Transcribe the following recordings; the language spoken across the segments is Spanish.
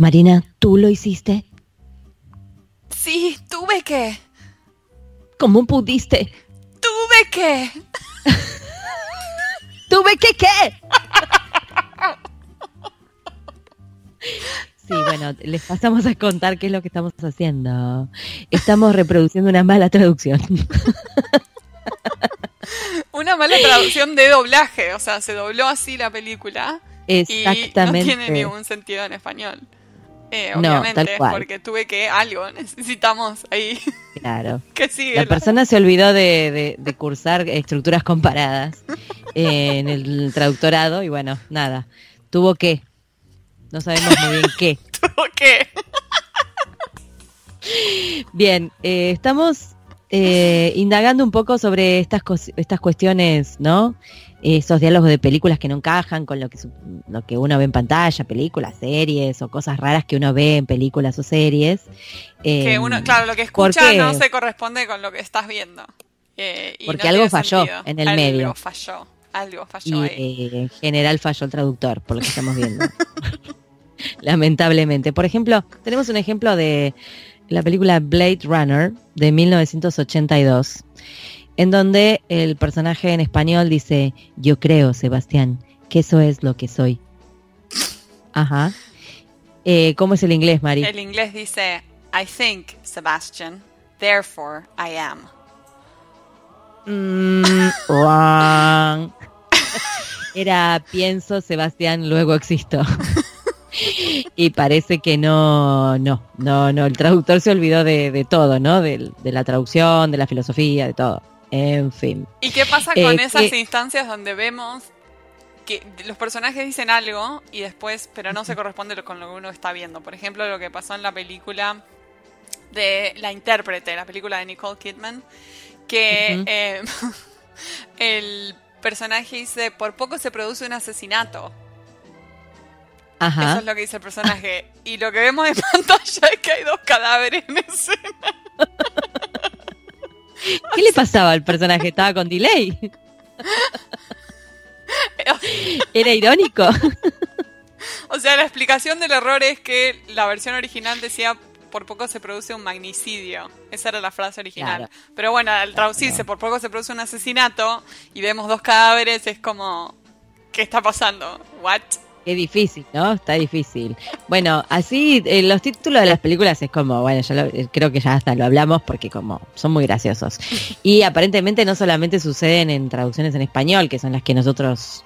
Marina, ¿tú lo hiciste? Sí, tuve que. ¿Cómo pudiste? Tuve que. ¿Tuve que qué? Sí, bueno, les pasamos a contar qué es lo que estamos haciendo. Estamos reproduciendo una mala traducción. Una mala traducción de doblaje, o sea, se dobló así la película. Exactamente. Y no tiene ningún sentido en español. Eh, obviamente, porque tuve que algo, necesitamos ahí. Claro. que sigue. La persona se olvidó de, cursar estructuras comparadas eh, en el traductorado y bueno, nada, tuvo que. No sabemos muy bien qué. tuvo que. Bien, eh, estamos eh, indagando un poco sobre estas, estas cuestiones, ¿no? Esos diálogos de películas que no encajan con lo que, lo que uno ve en pantalla, películas, series o cosas raras que uno ve en películas o series. que uno, em, claro, lo que escucha no se corresponde con lo que estás viendo. Eh, porque algo falló en el medio. Algo falló, algo falló y, eh, en general falló el traductor, por lo que estamos viendo. Lamentablemente. Por ejemplo, tenemos un ejemplo de la película Blade Runner de 1982, en donde el personaje en español dice, yo creo, Sebastián, que eso es lo que soy. Ajá. Eh, ¿Cómo es el inglés, Mari? El inglés dice, I think, Sebastian, therefore I am. Mm, Era pienso, Sebastián, luego existo y parece que no, no, no, no, el traductor se olvidó de, todo, ¿no? De, la traducción, de la filosofía, de todo. En fin. ¿Y qué pasa con eh, esas instancias donde vemos que los personajes dicen algo y después, pero no se corresponde con lo que uno está viendo? Por ejemplo, lo que pasó en la película de la intérprete, la película de Nicole Kidman, que eh, el personaje dice, por poco se produce un asesinato. Eso es lo que dice el personaje. Y lo que vemos en pantalla es que hay dos cadáveres en escena. ¿Qué le pasaba al personaje? ¿Estaba con delay? Era irónico. O sea, la explicación del error es que la versión original decía por poco se produce un magnicidio. Esa era la frase original. Pero bueno, al traducirse por poco se produce un asesinato y vemos dos cadáveres, es como, ¿qué está pasando? ¿What? Qué difícil, ¿no? Está difícil. Bueno, así eh, los títulos de las películas es como, bueno, yo eh, creo que ya hasta lo hablamos porque como son muy graciosos. Y aparentemente no solamente suceden en traducciones en español, que son las que nosotros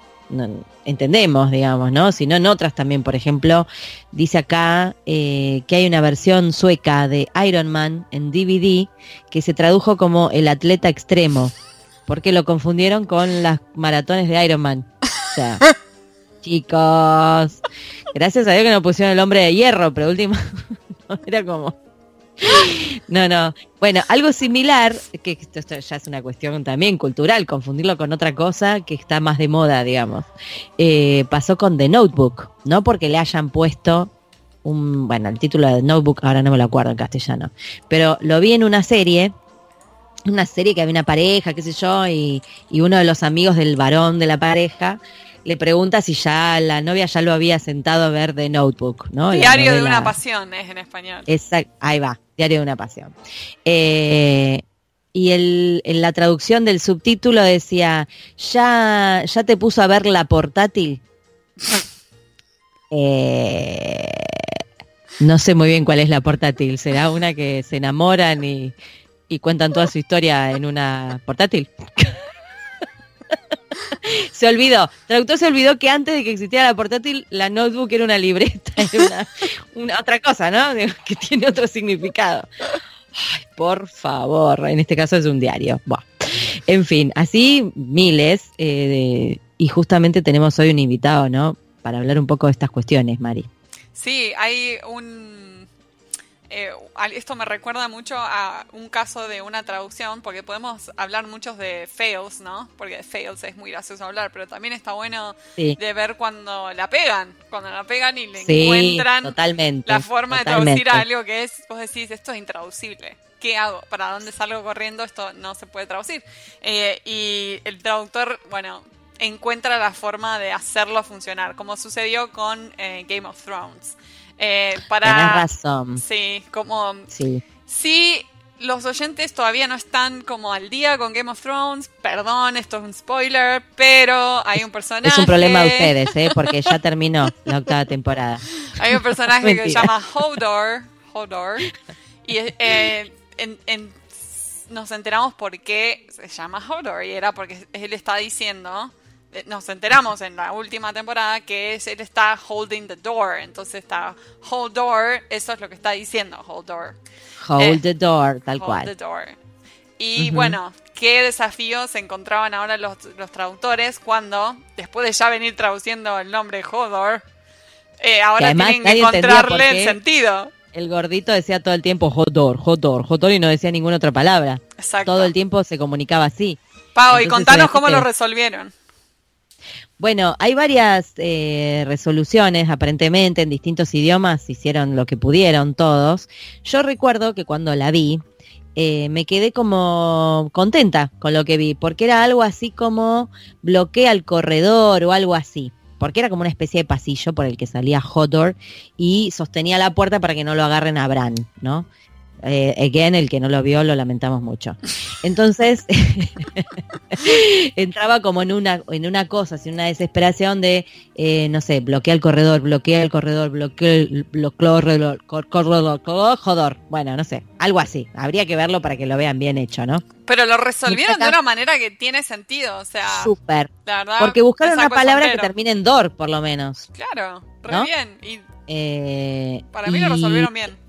entendemos, digamos, ¿no? Sino en otras también, por ejemplo, dice acá eh, que hay una versión sueca de Iron Man en DVD que se tradujo como el atleta extremo, porque lo confundieron con las maratones de Iron Man. O sea, chicos. Gracias a Dios que no pusieron el hombre de hierro, pero último, no, era como... No, no. Bueno, algo similar, que esto, ya es una cuestión también cultural, confundirlo con otra cosa que está más de moda, digamos. Eh, pasó con The Notebook, no porque le hayan puesto un, bueno, el título de The Notebook, ahora no me lo acuerdo en castellano, pero lo vi en una serie, una serie que había una pareja, qué sé yo, y, y uno de los amigos del varón de la pareja le pregunta si ya la novia ya lo había sentado a ver de Notebook, ¿no? Diario de una pasión es en español. Exacto, ahí va, Diario de una pasión. Eh, y el, en la traducción del subtítulo decía, ¿ya, ya te puso a ver la portátil? Eh, no sé muy bien cuál es la portátil. ¿Será una que se enamoran y, y cuentan toda su historia en una portátil? se olvidó. traductor se olvidó que antes de que existiera la portátil, la notebook era una libreta, era una, otra cosa, ¿no? Que tiene otro significado. Ay, por favor, en este caso es un diario. En fin, así miles. Eh, y justamente tenemos hoy un invitado, ¿no? Para hablar un poco de estas cuestiones, Mari. Sí, hay un eh, esto me recuerda mucho a un caso de una traducción, porque podemos hablar muchos de fails, ¿no? Porque de fails es muy gracioso hablar, pero también está bueno de ver cuando la pegan, cuando la pegan y le encuentran la forma de traducir algo que es, vos decís, esto es intraducible. ¿Qué hago? ¿Para dónde salgo corriendo? Esto no se puede traducir. Eh, y el traductor, bueno, encuentra la forma de hacerlo funcionar, como sucedió con eh, Game of Thrones. Eh, para, Tenés razón. Sí, como... Sí. Sí, los oyentes todavía no están como al día con Game of Thrones. Perdón, esto es un spoiler, pero hay un personaje. Es un problema de ustedes, ¿eh? porque ya terminó la octava temporada. Hay un personaje que se llama Hodor. Hodor. Y eh, nos enteramos por qué se llama Hodor. Y era porque él está diciendo. Eh, nos enteramos en la última temporada que es, él está holding the door. Entonces está hold door. Eso es lo que está diciendo, hold door. Hold the door, tal cual. Y bueno, ¿qué desafíos encontraban ahora los, traductores cuando, después de ya venir traduciendo el nombre Hodor, eh, ahora tienen que encontrarle el sentido? El gordito decía todo el tiempo Hodor, Hodor, Hodor y no decía ninguna otra palabra. Exacto. Todo el tiempo se comunicaba así. Pau, y contanos cómo lo resolvieron. Bueno, hay varias eh, resoluciones, aparentemente, en distintos idiomas, hicieron lo que pudieron todos. Yo recuerdo que cuando la vi, eh, me quedé como contenta con lo que vi, porque era algo así como bloquea el corredor o algo así, porque era como una especie de pasillo por el que salía Hodor y sostenía la puerta para que no lo agarren a Bran, ¿no? Eh, again, el que no lo vio, lo lamentamos mucho. Entonces, entraba como en una, en una cosa, en una desesperación de, eh, no sé, bloquea el corredor, bloquea el corredor, bloquea el corredor, corredor, corredor, bueno, no sé, algo así. Habría que verlo para que lo vean bien hecho, ¿no? Pero lo resolvieron de una manera que tiene sentido, o sea. Súper. Porque buscaron una palabra que termine en dor, por lo menos. Claro, re bien. Y eh, para mí lo resolvieron bien.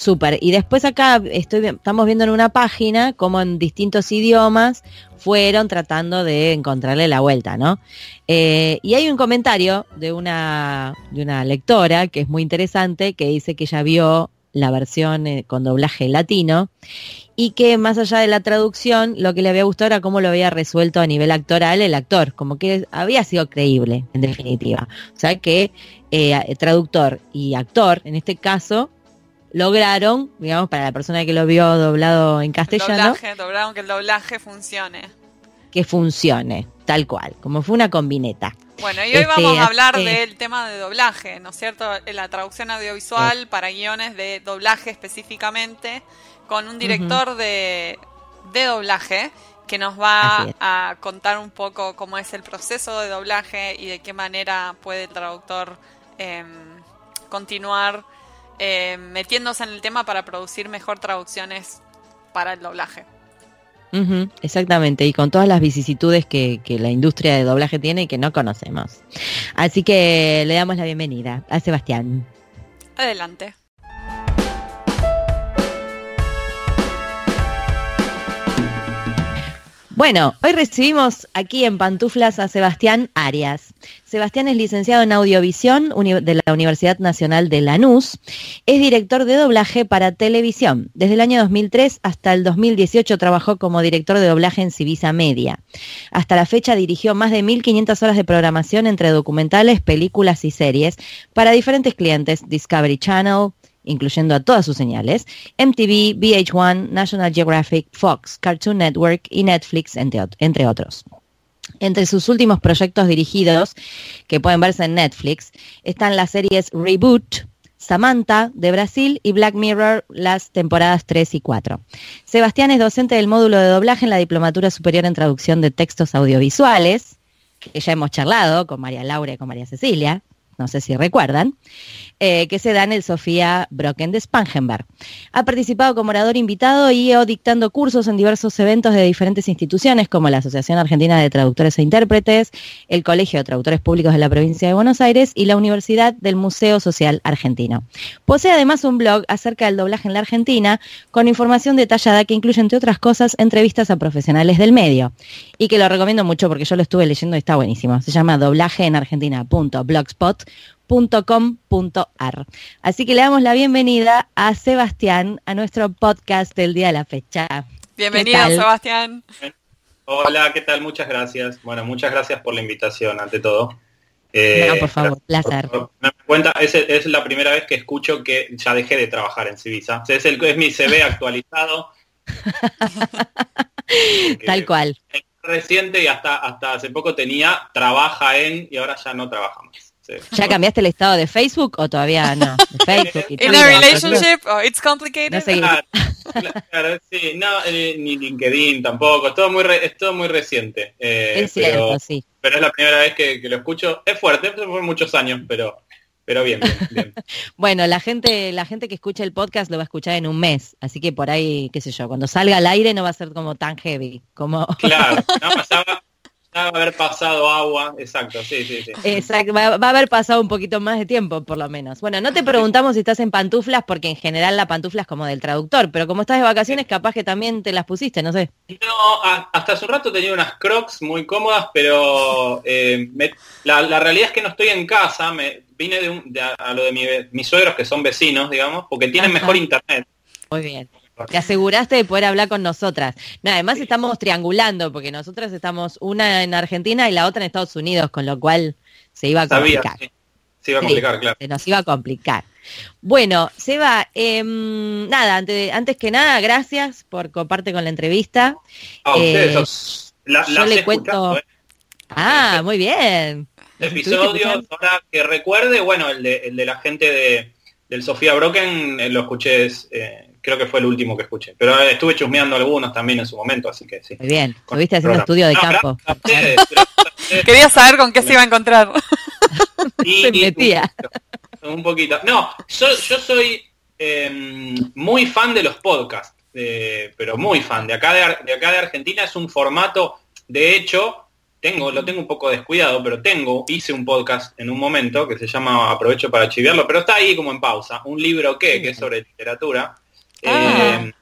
Súper. Y después acá estamos viendo en una página como en distintos idiomas fueron tratando de encontrarle la vuelta, ¿no? Eh, y hay un comentario de una, de una lectora que es muy interesante, que dice que ya vio la versión eh, con doblaje latino y que más allá de la traducción, lo que le había gustado era cómo lo había resuelto a nivel actoral el actor, como que había sido creíble, en definitiva. O sea que eh, traductor y actor, en este caso, lograron, digamos, para la persona que lo vio doblado en castellano. lograron que el doblaje funcione. Que funcione, tal cual, como fue una combineta. Bueno, y hoy este, vamos a hablar del tema de doblaje, ¿no es cierto? La traducción audiovisual para guiones de doblaje específicamente, con un director de, de doblaje que nos va a contar un poco cómo es el proceso de doblaje y de qué manera puede el traductor eh, continuar eh, metiéndose en el tema para producir mejor traducciones para el doblaje. exactamente, y con todas las vicisitudes que, que, la industria de doblaje tiene y que no conocemos. Así que le damos la bienvenida a Sebastián. Adelante. Bueno, hoy recibimos aquí en Pantuflas a Sebastián Arias. Sebastián es licenciado en Audiovisión de la Universidad Nacional de Lanús. Es director de doblaje para televisión. Desde el año 2003 hasta el 2018 trabajó como director de doblaje en Civisa Media. Hasta la fecha dirigió más de 1.500 horas de programación entre documentales, películas y series para diferentes clientes, Discovery Channel, incluyendo a todas sus señales, MTV, VH1, National Geographic, Fox, Cartoon Network y Netflix, entre, otros. Entre sus últimos proyectos dirigidos, que pueden verse en Netflix, están las series Reboot, Samantha de Brasil y Black Mirror las temporadas 3 y 4. Sebastián es docente del módulo de doblaje en la Diplomatura Superior en Traducción de Textos Audiovisuales, que ya hemos charlado con María Laura y con María Cecilia no sé si recuerdan, eh, que se da en el Sofía Brocken de Spangenberg. Ha participado como orador invitado y o dictando cursos en diversos eventos de diferentes instituciones como la Asociación Argentina de Traductores e Intérpretes, el Colegio de Traductores Públicos de la Provincia de Buenos Aires y la Universidad del Museo Social Argentino. Posee además un blog acerca del doblaje en la Argentina con información detallada que incluye, entre otras cosas, entrevistas a profesionales del medio y que lo recomiendo mucho porque yo lo estuve leyendo y está buenísimo. Se llama doblajeenargentina.blogspot .com.ar. Así que le damos la bienvenida a Sebastián a nuestro podcast del día de la fecha. Bienvenido, Sebastián. Hola, ¿qué tal? Muchas gracias. Bueno, muchas gracias por la invitación, ante todo. Eh, por favor, placer. me cuenta, es, la primera vez que escucho que ya dejé de trabajar en Civisa. Es, el, es mi CV actualizado. Tal cual. Es reciente y hasta, hasta hace poco tenía trabaja en y ahora ya no trabajamos. ¿Ya cambiaste el estado de Facebook o todavía no? Facebook y In a relationship, oh, it's complicated. No sé. Claro, sí, no, eh, ni LinkedIn tampoco, es todo muy, es todo muy reciente. Eh, es cierto, pero, sí. Pero es la primera vez que, que lo escucho. Es fuerte, fue muchos años, pero pero bien, bien, bueno, la gente, la gente que escucha el podcast lo va a escuchar en un mes, así que por ahí, qué sé yo, cuando salga al aire no va a ser como tan heavy, como. Claro, no, pasaba, va a haber pasado agua, exacto, sí, sí, sí. Exacto, va, a haber pasado un poquito más de tiempo, por lo menos. Bueno, no te preguntamos si estás en pantuflas, porque en general la pantufla es como del traductor, pero como estás de vacaciones, capaz que también te las pusiste, no sé. No, hasta hace un rato tenía unas crocs muy cómodas, pero eh, la, realidad es que no estoy en casa, me vine de, a, lo de mis suegros, que son vecinos, digamos, porque tienen mejor internet. Muy bien. Te aseguraste de poder hablar con nosotras. No, además estamos triangulando, porque nosotras estamos una en Argentina y la otra en Estados Unidos, con lo cual se iba a complicar. Se iba a complicar, claro. Se nos iba a complicar. Bueno, Seba, em, nada, antes, antes, que nada, gracias por comparte con la entrevista. A ustedes, eh, yo le cuento. ¿eh? Ah, muy bien. Episodios, ahora que recuerde, bueno, el de, el de la gente de, del Sofía Broken, eh, lo escuché creo que fue el último que escuché. Pero estuve chusmeando algunos también en su momento, así que sí. Muy bien, estuviste haciendo estudio de campo. Quería saber con qué se iba a encontrar. se metía. Un poquito. No, yo, soy em, muy fan de los podcasts, pero muy fan. De acá de, de acá de Argentina es un formato, de hecho, tengo, lo tengo un poco descuidado, pero tengo, hice un podcast en un momento que se llama Aprovecho para chiviarlo, pero está ahí como en pausa. Un libro que, que es sobre literatura, Ah. Eh,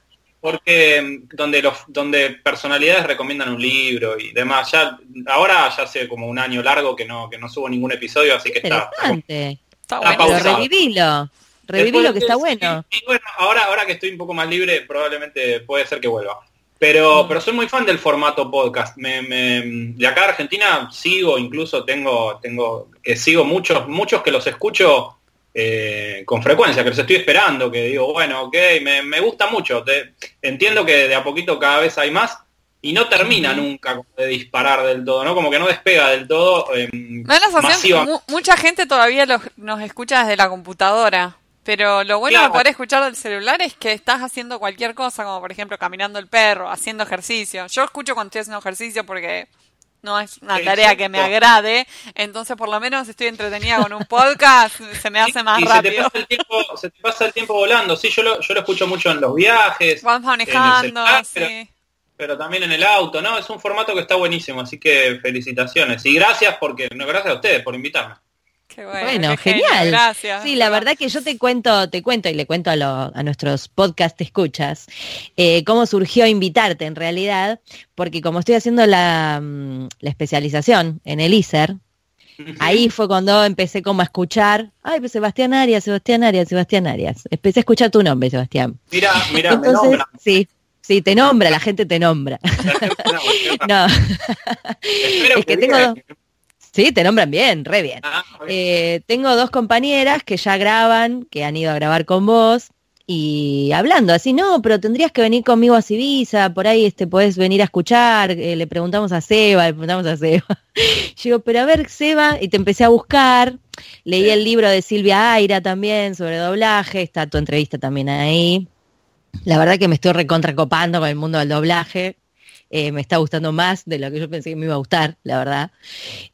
porque donde los donde personalidades recomiendan un libro y demás ya ahora ya hace como un año largo que no que no subo ningún episodio así que está está, bueno. revivilo revivilo que está bueno y, bueno ahora ahora que estoy un poco más libre probablemente puede ser que vuelva pero, mm. pero soy muy fan del formato podcast. Me, de acá a Argentina sigo, incluso tengo, tengo, que sigo muchos, muchos que los escucho eh, con frecuencia, que los estoy esperando, que digo, bueno, ok, me, gusta mucho. entiendo que de a poquito cada vez hay más y no termina nunca de disparar del todo, ¿no? Como que no despega del todo. Eh, mucha gente todavía nos escucha desde la computadora. Pero lo bueno de poder escuchar del celular es que estás haciendo cualquier cosa, como por ejemplo caminando el perro, haciendo ejercicio. Yo escucho cuando estoy haciendo ejercicio porque no es una tarea que me agrade, entonces por lo menos estoy entretenida con un podcast, se me hace más rápido. Se te, pasa el tiempo, se te pasa el tiempo volando, sí, yo lo, yo lo escucho mucho en los viajes, manejando, pero, también en el auto, ¿no? Es un formato que está buenísimo, así que felicitaciones. Y gracias porque, no, gracias a ustedes por invitarme bueno, genial. Gracias. Sí, la verdad que yo te cuento, te cuento y le cuento a, nuestros podcast escuchas eh, cómo surgió invitarte en realidad, porque como estoy haciendo la, mm, especialización en el ISER, ahí fue cuando empecé como a escuchar, ay, pues Sebastián Arias, Sebastián Arias, Sebastián Arias. Empecé a escuchar tu nombre, Sebastián. Mira, mira, me nombra. Sí, Sí, te nombra, la gente te nombra. no. es que tengo, Sí, te nombran bien, re bien. Ah, eh, tengo dos compañeras que ya graban, que han ido a grabar con vos y hablando así, no, pero tendrías que venir conmigo a Civisa, por ahí este podés venir a escuchar, eh, le preguntamos a Seba, le preguntamos a Seba. Yo pero a ver, Seba, y te empecé a buscar, leí el libro de Silvia Aira también sobre doblaje, está tu entrevista también ahí. La verdad que me estoy recontracopando con el mundo del doblaje. Eh, me está gustando más de lo que yo pensé que me iba a gustar, la verdad.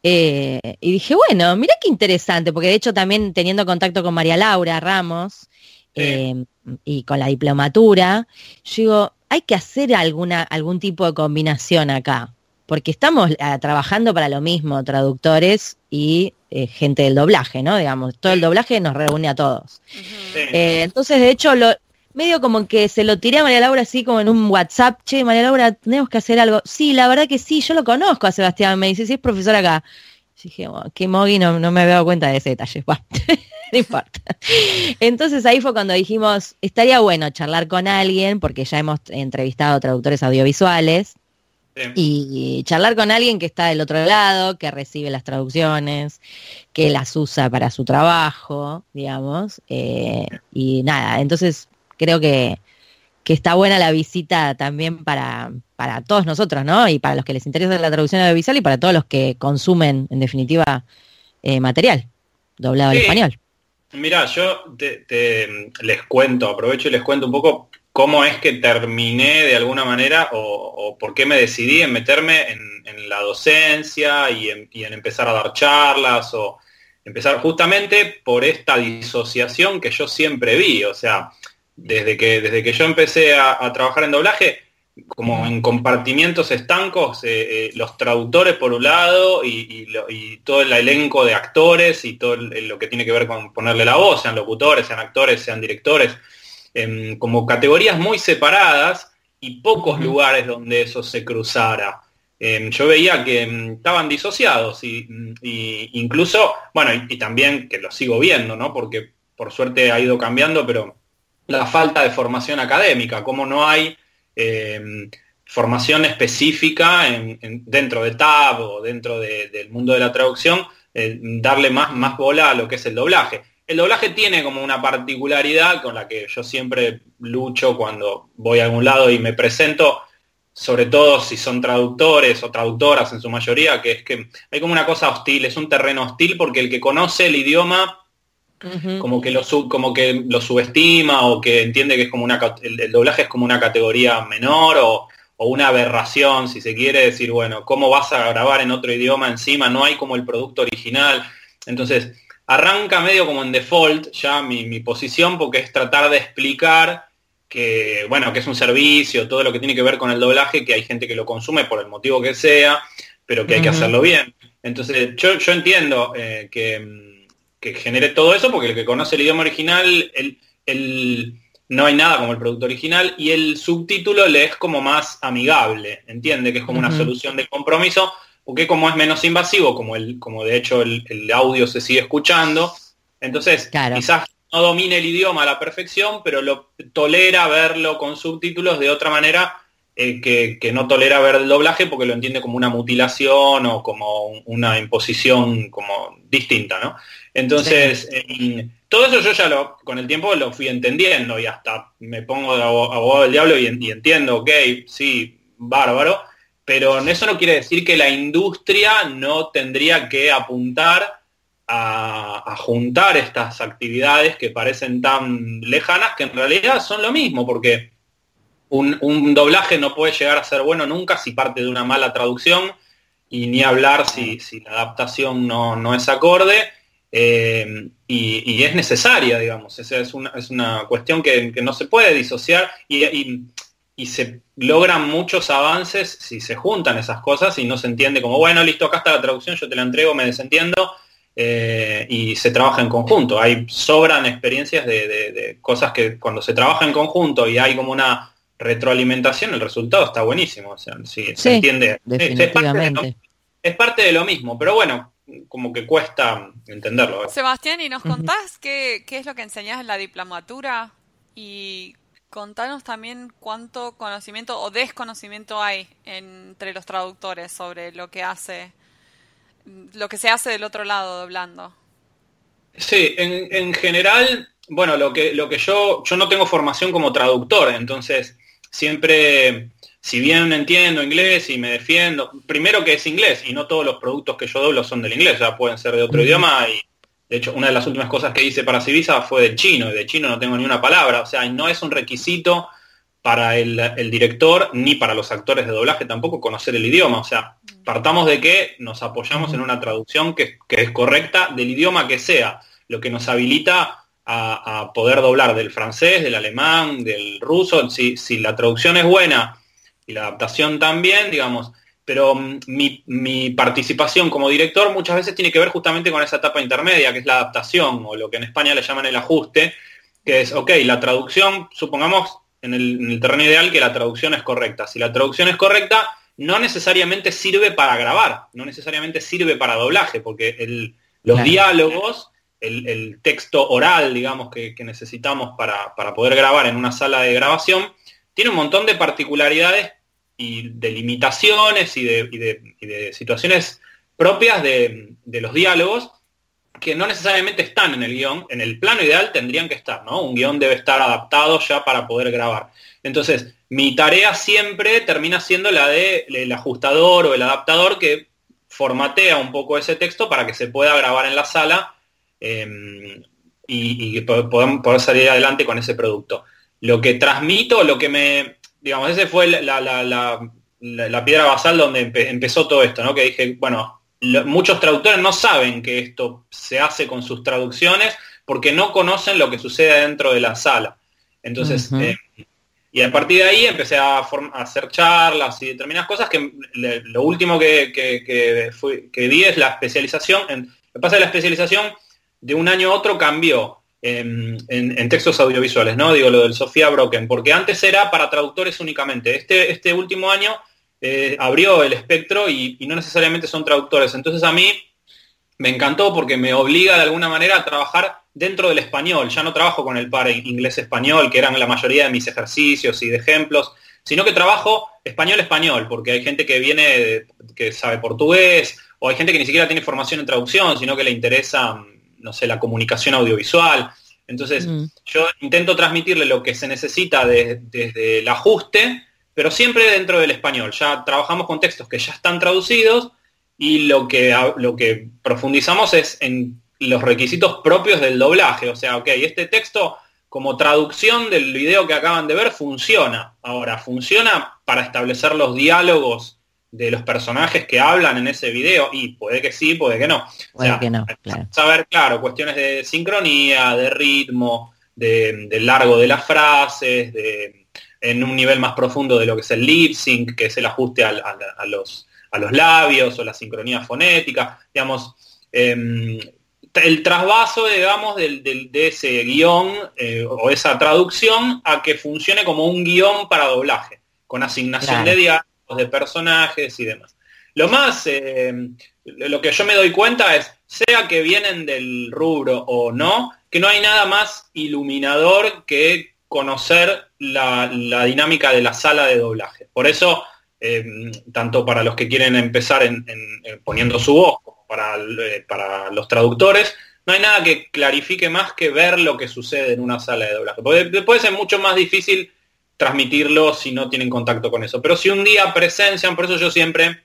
Eh, y dije, bueno, mira qué interesante, porque de hecho también teniendo contacto con María Laura Ramos eh, y con la diplomatura, yo digo, hay que hacer alguna, algún tipo de combinación acá, porque estamos trabajando para lo mismo, traductores y gente del doblaje, ¿no? Digamos, todo el doblaje nos reúne a todos. entonces, de hecho, lo, medio como que se lo tiré a María Laura así como en un WhatsApp, che, María Laura, tenemos que hacer algo. Sí, la verdad que sí, yo lo conozco a Sebastián, me dice, sí, es profesor acá. dije, oh, qué mogui, no, me había dado cuenta de ese detalle. no importa. Entonces ahí fue cuando dijimos, estaría bueno charlar con alguien, porque ya hemos entrevistado traductores audiovisuales, y charlar con alguien que está del otro lado, que recibe las traducciones, que las usa para su trabajo, digamos. Eh, y nada, entonces creo que, está buena la visita también para, para todos nosotros, ¿no? Y para los que les interesa la traducción audiovisual y para todos los que consumen, en definitiva, eh, material. doblado al español. Mira, yo te, les cuento, aprovecho y les cuento un poco cómo es que terminé de alguna manera o, por qué me decidí en meterme en, la docencia y en, empezar a dar charlas o empezar justamente por esta disociación que yo siempre vi. O sea, desde que, desde que yo empecé a trabajar en doblaje, como en compartimientos estancos, eh, eh, los traductores por un lado y, todo el elenco de actores y todo lo que tiene que ver con ponerle la voz, sean locutores, sean actores, sean directores, em, como categorías muy separadas y pocos lugares donde eso se cruzara. Em, yo veía que em, estaban disociados y, incluso, bueno, y, también que lo sigo viendo, ¿no? Porque por suerte ha ido cambiando, pero la falta de formación académica, como no hay Em, formación específica dentro de TAB o dentro del mundo de la traducción, eh, darle más, más bola a lo que es el doblaje. El doblaje tiene como una particularidad con la que yo siempre lucho cuando voy a algún lado y me presento, sobre todo si son traductores o traductoras en su mayoría, que es que hay como una cosa hostil, es un terreno hostil porque el que conoce el idioma como, que lo como que lo subestima o que entiende que es como una el, doblaje es como una categoría menor o, una aberración, si se quiere decir, bueno, ¿cómo vas a grabar en otro idioma encima? No hay como el producto original. Entonces, arranca medio como en default ya mi, posición porque es tratar de explicar que, bueno, que es un servicio, todo lo que tiene que ver con el doblaje, que hay gente que lo consume por el motivo que sea, pero que hay que hacerlo bien. Entonces, yo, yo entiendo eh, que que genere todo eso, porque el que conoce el idioma original, el, no hay nada como el producto original, y el subtítulo le es como más amigable, entiende que es como una solución de compromiso, porque como es menos invasivo, como, el, como de hecho el, audio se sigue escuchando, entonces quizás no domine el idioma a la perfección, pero lo tolera verlo con subtítulos de otra manera eh, que, que, no tolera ver el doblaje porque lo entiende como una mutilación o como una imposición como distinta, ¿no? Entonces, todo eso yo ya lo, con el tiempo lo fui entendiendo y hasta me pongo de abogado del diablo y, entiendo, ok, sí, bárbaro, pero eso no quiere decir que la industria no tendría que apuntar a, juntar estas actividades que parecen tan lejanas que en realidad son lo mismo, porque un, doblaje no puede llegar a ser bueno nunca si parte de una mala traducción y ni hablar si, la adaptación no, no es acorde eh, y, es necesaria, digamos. Esa es una, es una cuestión que, no se puede disociar y, se logran muchos avances si se juntan esas cosas y no se entiende como, bueno, listo, acá está la traducción, yo te la entrego, me desentiendo eh, y se trabaja en conjunto. Hay sobran experiencias de, cosas que cuando se trabaja en conjunto y hay como una retroalimentación, el resultado está buenísimo. O sea, si se entiende. es parte de lo mismo, pero bueno, como que cuesta entenderlo. Sebastián, ¿y nos contás qué, qué, es lo que enseñás en la diplomatura? Y contanos también cuánto conocimiento o desconocimiento hay entre los traductores sobre lo que hace, lo que se hace del otro lado doblando. Sí, en, en general, bueno, lo que, lo que yo, yo no tengo formación como traductor, entonces siempre si bien entiendo inglés y me defiendo, primero que es inglés y no todos los productos que yo doblo son del inglés, ya pueden ser de otro idioma y de hecho una de las últimas cosas que hice para Civisa fue del chino y de chino no tengo ni una palabra, o sea, no es un requisito para el, director ni para los actores de doblaje tampoco conocer el idioma, o sea, partamos de que nos apoyamos en una traducción que, es correcta del idioma que sea, lo que nos habilita a, poder doblar del francés, del alemán, del ruso, si, si la traducción es buena, y la adaptación también, digamos, pero mm, mi, participación como director muchas veces tiene que ver justamente con esa etapa intermedia, que es la adaptación, o lo que en España le llaman el ajuste, que es, ok, la traducción, supongamos en el, terreno ideal que la traducción es correcta. Si la traducción es correcta, no necesariamente sirve para grabar, no necesariamente sirve para doblaje, porque los diálogos, el, texto oral, digamos, que, necesitamos para, poder grabar en una sala de grabación, tiene un montón de particularidades y de limitaciones y de, situaciones propias de, los diálogos que no necesariamente están en el guion, en el plano ideal tendrían que estar, ¿no? Un guion debe estar adaptado ya para poder grabar. Entonces, mi tarea siempre termina siendo la del ajustador o el adaptador que formatea un poco ese texto para que se pueda grabar en la sala em, y, poder, poder, salir adelante con ese producto. Lo que transmito, lo que me, digamos, ese fue la, piedra basal donde empezó todo esto, ¿no? Que dije, bueno, muchos traductores no saben que esto se hace con sus traducciones porque no conocen lo que sucede dentro de la sala. Entonces, eh, y a partir de ahí empecé a, hacer charlas y determinadas cosas que lo último que, que, di es la especialización. En, lo pasa la especialización de un año a otro cambió en, textos audiovisuales, ¿no? Digo lo del Sofía Broken, porque antes era para traductores únicamente. Este, este último año eh, abrió el espectro y, no necesariamente son traductores. Entonces a mí me encantó porque me obliga de alguna manera a trabajar dentro del español. Ya no trabajo con el par inglés-español, que eran la mayoría de mis ejercicios y de ejemplos, sino que trabajo español-español, porque hay gente que viene, que sabe portugués, o hay gente que ni siquiera tiene formación en traducción, sino que le interesa, no sé, la comunicación audiovisual. Entonces, mm. yo intento transmitirle lo que se necesita desde el ajuste, pero siempre dentro del español. Ya trabajamos con textos que ya están traducidos y lo que, lo que profundizamos es en los requisitos propios del doblaje. O sea, ok, este texto como traducción del video que acaban de ver funciona. Ahora, funciona para establecer los diálogos de los personajes que hablan en ese video y puede que sí, puede que no. Puede que no, Saber, claro, cuestiones de sincronía, de ritmo, de, largo de las frases, de, en un nivel más profundo de lo que es el lip sync, que es el ajuste a, los, a los labios o la sincronía fonética. Digamos, em, el trasvaso, digamos, de ese guion eh, o esa traducción a que funcione como un guion para doblaje, con asignación de de personajes y demás. Lo más, eh, lo que yo me doy cuenta es, sea que vienen del rubro o no, que no hay nada más iluminador que conocer la, dinámica de la sala de doblaje. Por eso, eh, tanto para los que quieren empezar en, poniendo su voz eh, para, los traductores, no hay nada que clarifique más que ver lo que sucede en una sala de doblaje. puede ser mucho más difícil transmitirlo si no tienen contacto con eso. Pero si un día presencian, por eso yo siempre,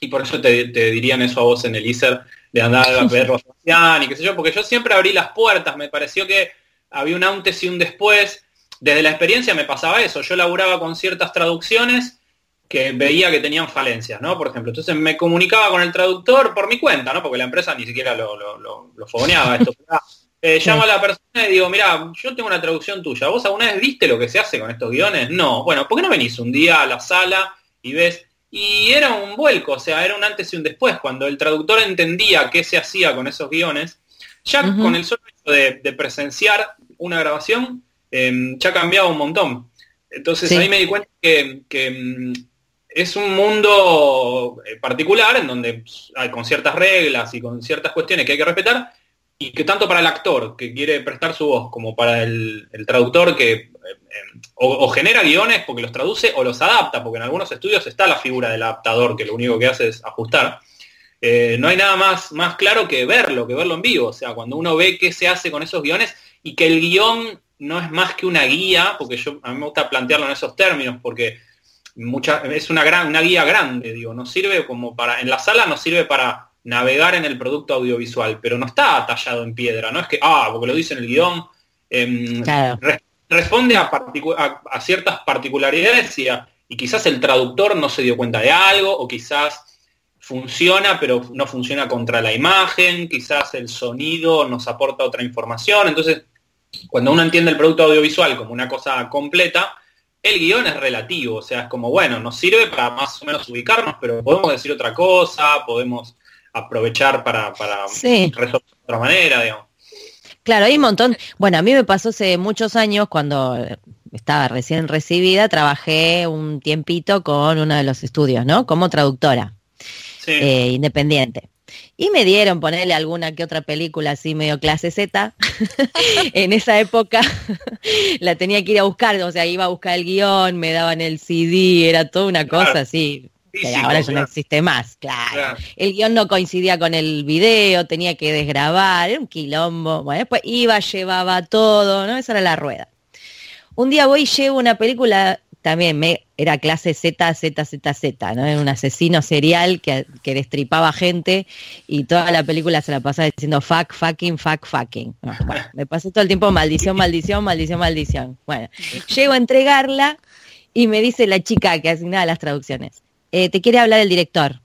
y por eso te, dirían eso a vos en el ISER, de andar a ver y qué sé yo, porque yo siempre abrí las puertas, me pareció que había un antes y un después. Desde la experiencia me pasaba eso, yo laburaba con ciertas traducciones que veía que tenían falencias, ¿no? Por ejemplo, entonces me comunicaba con el traductor por mi cuenta, ¿no? Porque la empresa ni siquiera lo, lo, fogoneaba esto. Eh, llamo a la persona y digo, mira, yo tengo una traducción tuya. ¿Vos alguna vez viste lo que se hace con estos guiones? No. Bueno, ¿por qué no venís un día a la sala y ves? Y era un vuelco, o sea, era un antes y un después. Cuando el traductor entendía qué se hacía con esos guiones, ya con el solo hecho de, presenciar una grabación, eh, ya cambiaba un montón. Entonces ahí me di cuenta que, que mm, es un mundo eh, particular en donde hay con ciertas reglas y con ciertas cuestiones que hay que respetar y que tanto para el actor que quiere prestar su voz como para el, traductor que eh, eh, o, genera guiones porque los traduce o los adapta, porque en algunos estudios está la figura del adaptador que lo único que hace es ajustar. no hay nada más, más claro que verlo, que verlo en vivo. O sea, cuando uno ve qué se hace con esos guiones y que el guion no es más que una guía, porque a mí me gusta plantearlo en esos términos, porque es una gran, una guía grande, digo, nos sirve como para, en la sala nos sirve para navegar en el producto audiovisual, pero no está tallado en piedra, no es que, ah, porque lo dice en el guion, em, responde a, a, ciertas particularidades y, y quizás el traductor no se dio cuenta de algo, o quizás funciona, pero no funciona contra la imagen, quizás el sonido nos aporta otra información, entonces, cuando uno entiende el producto audiovisual como una cosa completa, el guion es relativo, o sea, es como, bueno, nos sirve para más o menos ubicarnos, pero podemos decir otra cosa, podemos aprovechar para, para resolver de otra manera, digamos. Claro, hay un montón. Bueno, a mí me pasó hace muchos años cuando estaba recién recibida, trabajé un tiempito con uno de los estudios, ¿no? Como traductora eh, independiente. Y me dieron ponerle alguna que otra película así medio clase Z. en esa época la tenía que ir a buscar, o sea, iba a buscar el guion, me daban el CD, era toda una cosa así. Ahora ya no existe más, claro. El guion no coincidía con el video, tenía que desgrabar, era un quilombo. Bueno, después iba, llevaba todo, ¿no? Esa era la rueda. Un día voy y llevo una película también me, era clase Z, Z, Z, Z, ¿no? Era un asesino serial que, que destripaba gente y toda la película se la pasaba diciendo fuck, fucking, fuck, fucking. me pasé todo el tiempo maldición, maldición, maldición, maldición. Bueno, llego a entregarla y me dice la chica que asignaba las traducciones, eh, te quiere hablar el director.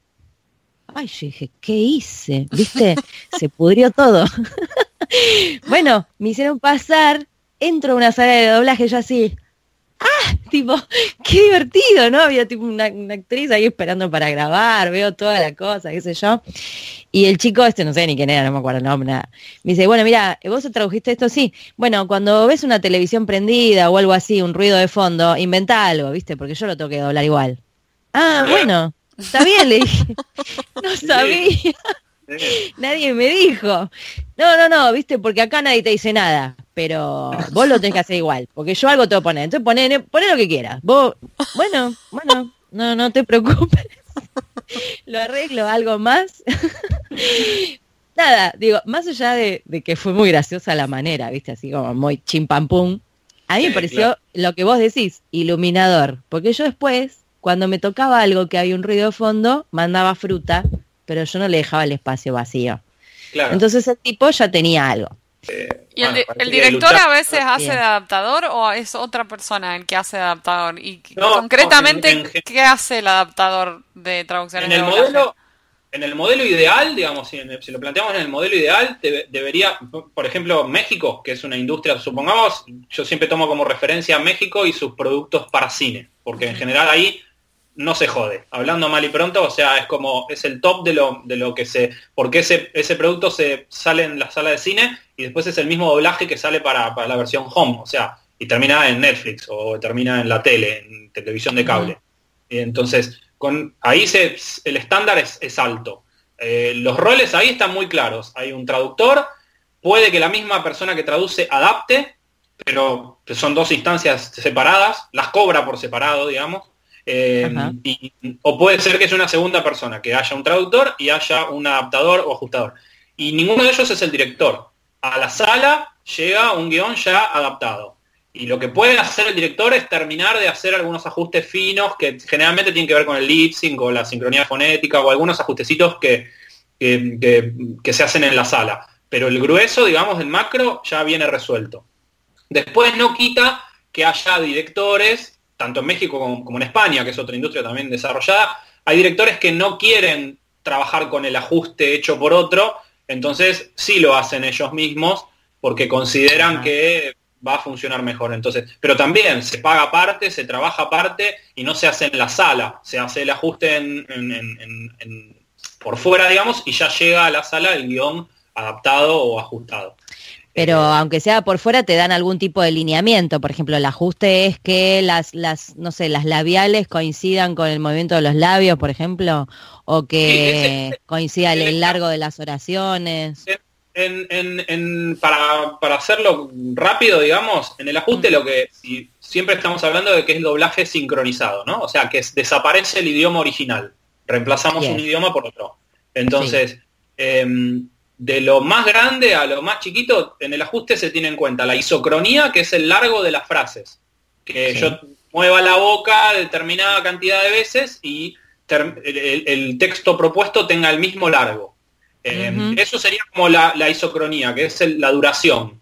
Ay, yo dije, ¿qué hice? ¿Viste? Se pudrió todo. bueno, me hicieron pasar, entro a una sala de doblaje, yo así, ¡ah! Tipo, qué divertido, ¿no? Había tipo una, actriz ahí esperando para grabar, veo toda la cosa, qué sé yo. Y el chico, este no sé ni quién era, no me acuerdo el nombre, nada. Me dice, bueno, mira, ¿vos tradujiste esto? Sí. Bueno, cuando ves una televisión prendida o algo así, un ruido de fondo, inventa algo, ¿viste? Porque yo lo tengo que doblar igual. Ah, bueno, está bien, le dije. No sabía. Nadie me dijo. No, no, no, viste, porque acá nadie te dice nada, pero vos lo tenés que hacer igual, porque yo algo te voy a poner. Entonces poné, poné lo que quieras. Vos, bueno, bueno, no, no te preocupes. lo arreglo, algo más. Nada, digo, más allá de, que fue muy graciosa la manera, viste, así como muy chimpampum, a mí me pareció lo que vos decís, iluminador, porque yo después, cuando me tocaba algo que había un ruido de fondo, mandaba fruta pero yo no le dejaba el espacio vacío. Entonces el tipo ya tenía algo. Eh, ¿Y el, director a veces hace de adaptador o es otra persona el que hace de adaptador? Y concretamente, ¿qué hace el adaptador de traducción en el modelo En el modelo ideal, digamos, si, lo planteamos en el modelo ideal, debería, por ejemplo, México, que es una industria, supongamos, yo siempre tomo como referencia a México y sus productos para cine, porque en general ahí no se jode. Hablando mal y pronto, o sea, es como, es el top de lo, de lo que se, porque ese, ese producto se sale en la sala de cine y después es el mismo doblaje que sale para, la versión home, o sea, y termina en Netflix o termina en la tele, en televisión de cable. Y entonces, con, ahí se, el estándar es, alto. Eh, los roles ahí están muy claros. Hay un traductor, puede que la misma persona que traduce adapte, pero son dos instancias separadas, las cobra por separado, digamos eh, o puede ser que sea una segunda persona, que haya un traductor y haya un adaptador o ajustador. Y ninguno de ellos es el director. A la sala llega un guion ya adaptado. Y lo que puede hacer el director es terminar de hacer algunos ajustes finos que generalmente tienen que ver con el lip sync o la sincronía fonética o algunos ajustecitos que, que, se hacen en la sala. Pero el grueso, digamos, el macro ya viene resuelto. Después no quita que haya directores tanto en México como, en España, que es otra industria también desarrollada, hay directores que no quieren trabajar con el ajuste hecho por otro, entonces sí lo hacen ellos mismos porque consideran que va a funcionar mejor. Entonces, pero también se paga aparte, se trabaja aparte y no se hace en la sala, se hace el ajuste por fuera, digamos, y ya llega a la sala el guion adaptado o ajustado. Pero aunque sea por fuera te dan algún tipo de lineamiento, por ejemplo, el ajuste es que las las no sé, las labiales coincidan con el movimiento de los labios, por ejemplo, o que coincida el, largo de las oraciones. para, hacerlo rápido, digamos, en el ajuste mm. lo que siempre estamos hablando de que es doblaje sincronizado, ¿no? O sea, que desaparece el idioma original, reemplazamos un idioma por otro. Entonces, em, de lo más grande a lo más chiquito, en el ajuste se tiene en cuenta la isocronía, que es el largo de las frases. Que yo mueva la boca determinada cantidad de veces y el, texto propuesto tenga el mismo largo. Eh, eso sería como la, isocronía, que es la duración.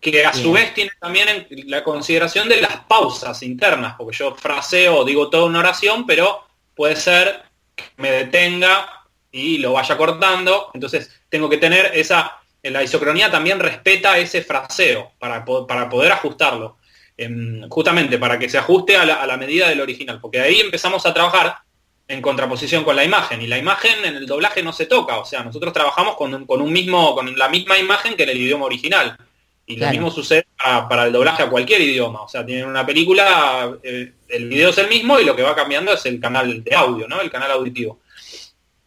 Que a su vez tiene también la consideración de las pausas internas, porque yo fraseo, digo toda una oración, pero puede ser que me detenga y lo vaya cortando. Entonces tengo que tener esa, la isocronía también respeta ese fraseo para, para poder ajustarlo. Em, justamente para que se ajuste a la, medida del original, porque ahí empezamos a trabajar en contraposición con la imagen y la imagen en el doblaje no se toca, o sea, nosotros trabajamos con, un mismo, con la misma imagen que en el idioma original. Y lo mismo sucede para, el doblaje a cualquier idioma. O sea, tienen una película, eh, el video es el mismo y lo que va cambiando es el canal de audio, ¿no? El canal auditivo.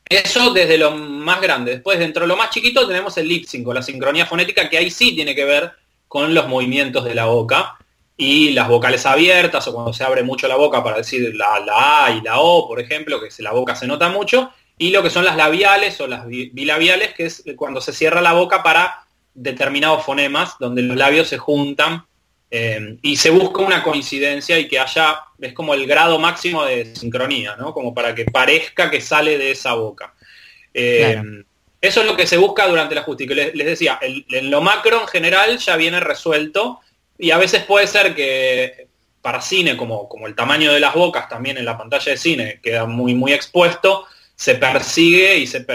Eso desde lo más grande. Después, dentro de lo más chiquito, tenemos el lip sync, la sincronía fonética, que ahí sí tiene que ver con los movimientos de la boca y las vocales abiertas o cuando se abre mucho la boca para decir la, A y la O, por ejemplo, que la boca se nota mucho, y lo que son las labiales o las bilabiales, que es cuando se cierra la boca para determinados fonemas, donde los labios se juntan Eh, y se busca una coincidencia y que haya, es como el grado máximo de sincronía, ¿no? Como para que parezca que sale de esa boca. Eh, eso es lo que se busca durante la justicia. Les, les decía, en lo macro en general ya viene resuelto y a veces puede ser que para cine, como, como el tamaño de las bocas también en la pantalla de cine queda muy, muy expuesto, se persigue y se,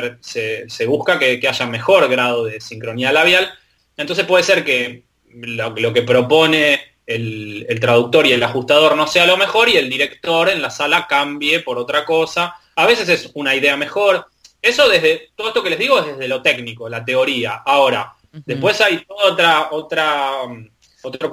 se, busca que, haya mejor grado de sincronía labial. Entonces puede ser que lo, que propone el, el, traductor y el ajustador no sea lo mejor y el director en la sala cambie por otra cosa. A veces es una idea mejor. Eso desde, todo esto que les digo es desde lo técnico, la teoría. Ahora, después hay otra, otra, otro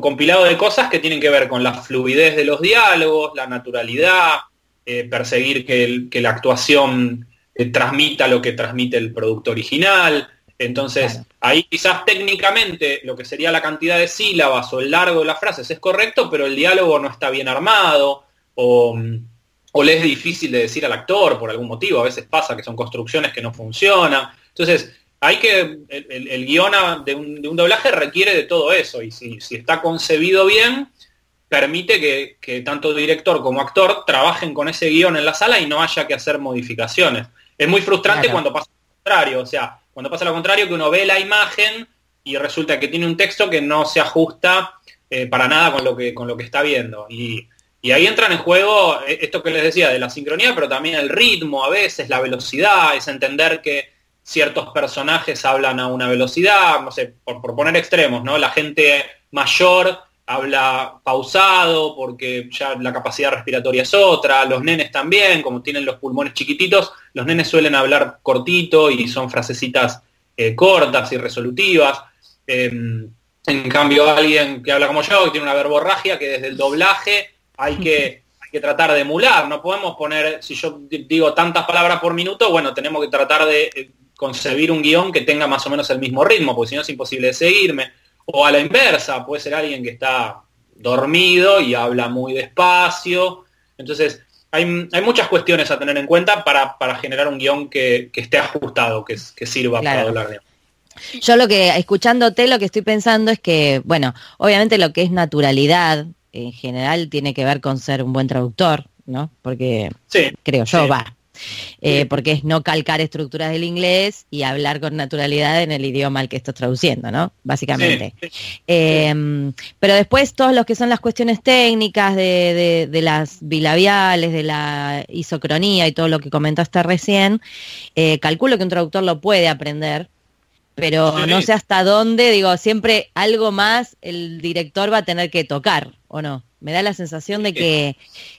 compilado de cosas que tienen que ver con la fluidez de los diálogos, la naturalidad, eh, perseguir que, la actuación eh, transmita lo que transmite el producto original. Entonces, ahí quizás técnicamente lo que sería la cantidad de sílabas o el largo de las frases es correcto, pero el diálogo no está bien armado o, le es difícil de decir al actor por algún motivo. A veces pasa que son construcciones que no funcionan. Entonces, hay que, el, guion de un, doblaje requiere de todo eso y si, si está concebido bien, permite que, tanto director como actor trabajen con ese guion en la sala y no haya que hacer modificaciones. Es muy frustrante cuando pasa lo contrario, o sea, cuando pasa lo contrario que uno ve la imagen y resulta que tiene un texto que no se ajusta eh, para nada con lo que, con lo que está viendo. Y, ahí entran en juego eh, esto que les decía de la sincronía, pero también el ritmo a veces, la velocidad, es entender que ciertos personajes hablan a una velocidad, no sé, por, por poner extremos, ¿no? La gente mayor habla pausado porque ya la capacidad respiratoria es otra, los nenes también, como tienen los pulmones chiquititos, los nenes suelen hablar cortito y son frasecitas eh, cortas y resolutivas. Em, en cambio, alguien que habla como yo, que tiene una verborragia, que desde el doblaje hay que, hay que tratar de emular. No podemos poner, si yo digo tantas palabras por minuto, bueno, tenemos que tratar de eh, concebir un guion que tenga más o menos el mismo ritmo, porque si no es imposible de seguirme o a la inversa, puede ser alguien que está dormido y habla muy despacio. Entonces, hay, muchas cuestiones a tener en cuenta para, generar un guion que, esté ajustado, que, que sirva para hablar de yo lo que, escuchándote, lo que estoy pensando es que, bueno, obviamente lo que es naturalidad en general tiene que ver con ser un buen traductor, ¿no? Porque creo yo, va, eh, porque es no calcar estructuras del inglés y hablar con naturalidad en el idioma al que estás traduciendo, ¿no? Básicamente. Em, pero después todos los que son las cuestiones técnicas de, las bilabiales, de la isocronía y todo lo que comentaste recién, eh, calculo que un traductor lo puede aprender, pero no sé hasta dónde, digo, siempre algo más el director va a tener que tocar, ¿o no? Me da la sensación de que,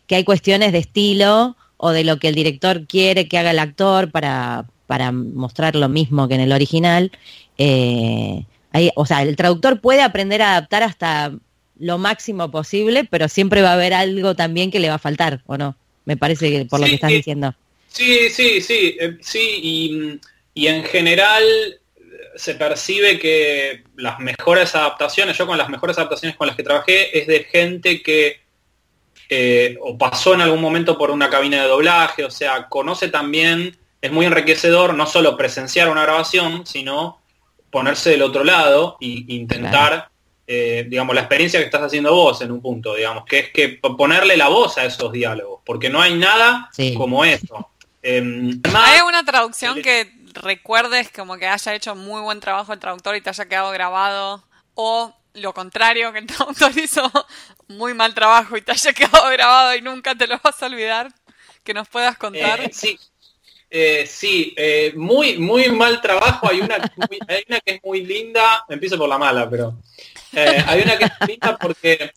que hay cuestiones de estilo o de lo que el director quiere que haga el actor para, para mostrar lo mismo que en el original. Eh, o sea, el traductor puede aprender a adaptar hasta lo máximo posible, pero siempre va a haber algo también que le va a faltar, ¿o no? Me parece que por lo que estás diciendo. Sí, sí, sí, eh, sí, y, y en general se percibe que las mejores adaptaciones, yo con las mejores adaptaciones con las que trabajé, es de gente que eh, o pasó en algún momento por una cabina de doblaje, o sea, conoce también, es muy enriquecedor no solo presenciar una grabación, sino ponerse del otro lado e intentar, eh, digamos, la experiencia que estás haciendo vos en un punto, digamos, que es que ponerle la voz a esos diálogos, porque no hay nada como eso. Em, ¿Hay una traducción que recuerdes como que haya hecho muy buen trabajo el traductor y te haya quedado grabado? ¿O lo contrario, que el hizo muy mal trabajo y te haya quedado grabado y nunca te lo vas a olvidar, que nos puedas contar. Eh, sí, eh, sí eh, muy, muy mal trabajo. Hay una, hay una que es muy linda, empiezo por la mala, pero hay una que es linda porque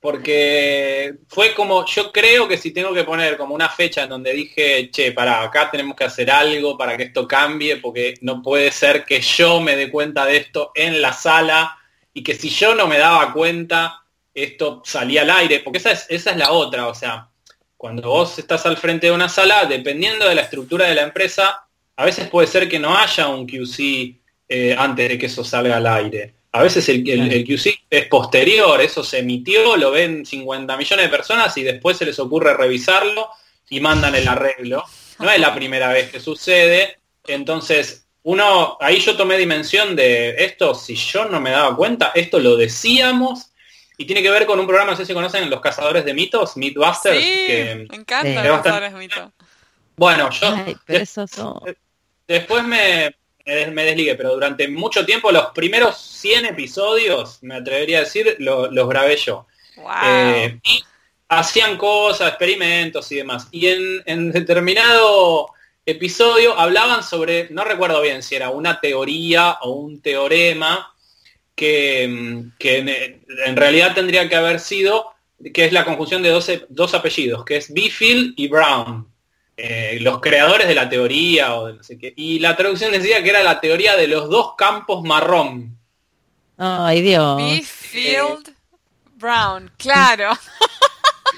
porque fue como, yo creo que si tengo que poner como una fecha en donde dije, che, para acá tenemos que hacer algo para que esto cambie, porque no puede ser que yo me dé cuenta de esto en la sala y que si yo no me daba cuenta, esto salía al aire, porque esa es, esa es la otra, o sea, cuando vos estás al frente de una sala, dependiendo de la estructura de la empresa, a veces puede ser que no haya un QC eh, antes de que eso salga al aire. A veces el, el, QC es posterior, eso se emitió, lo ven 50 millones de personas y después se les ocurre revisarlo y mandan el arreglo. No es la primera vez que sucede. Entonces, uno, ahí yo tomé dimensión de esto, si yo no me daba cuenta, esto lo decíamos y tiene que ver con un programa, no sé si conocen Los Cazadores de Mitos, Mythbusters. Sí, que, me encanta Los Cazadores de Mitos. Bueno, yo después me, me desligué, pero durante mucho tiempo, los primeros 100 episodios, me atrevería a decir, los grabé yo. Eh, hacían cosas, experimentos y demás. Y en, en, determinado episodio hablaban sobre, no recuerdo bien si era una teoría o un teorema, que, en, realidad tendría que haber sido, que es la conjunción de dos, apellidos, que es Beefield y Brown. Eh, los creadores de la teoría o no sé qué. Y la traducción decía que era la teoría de los dos campos marrón. Ay, Dios. Beefield, Brown, claro.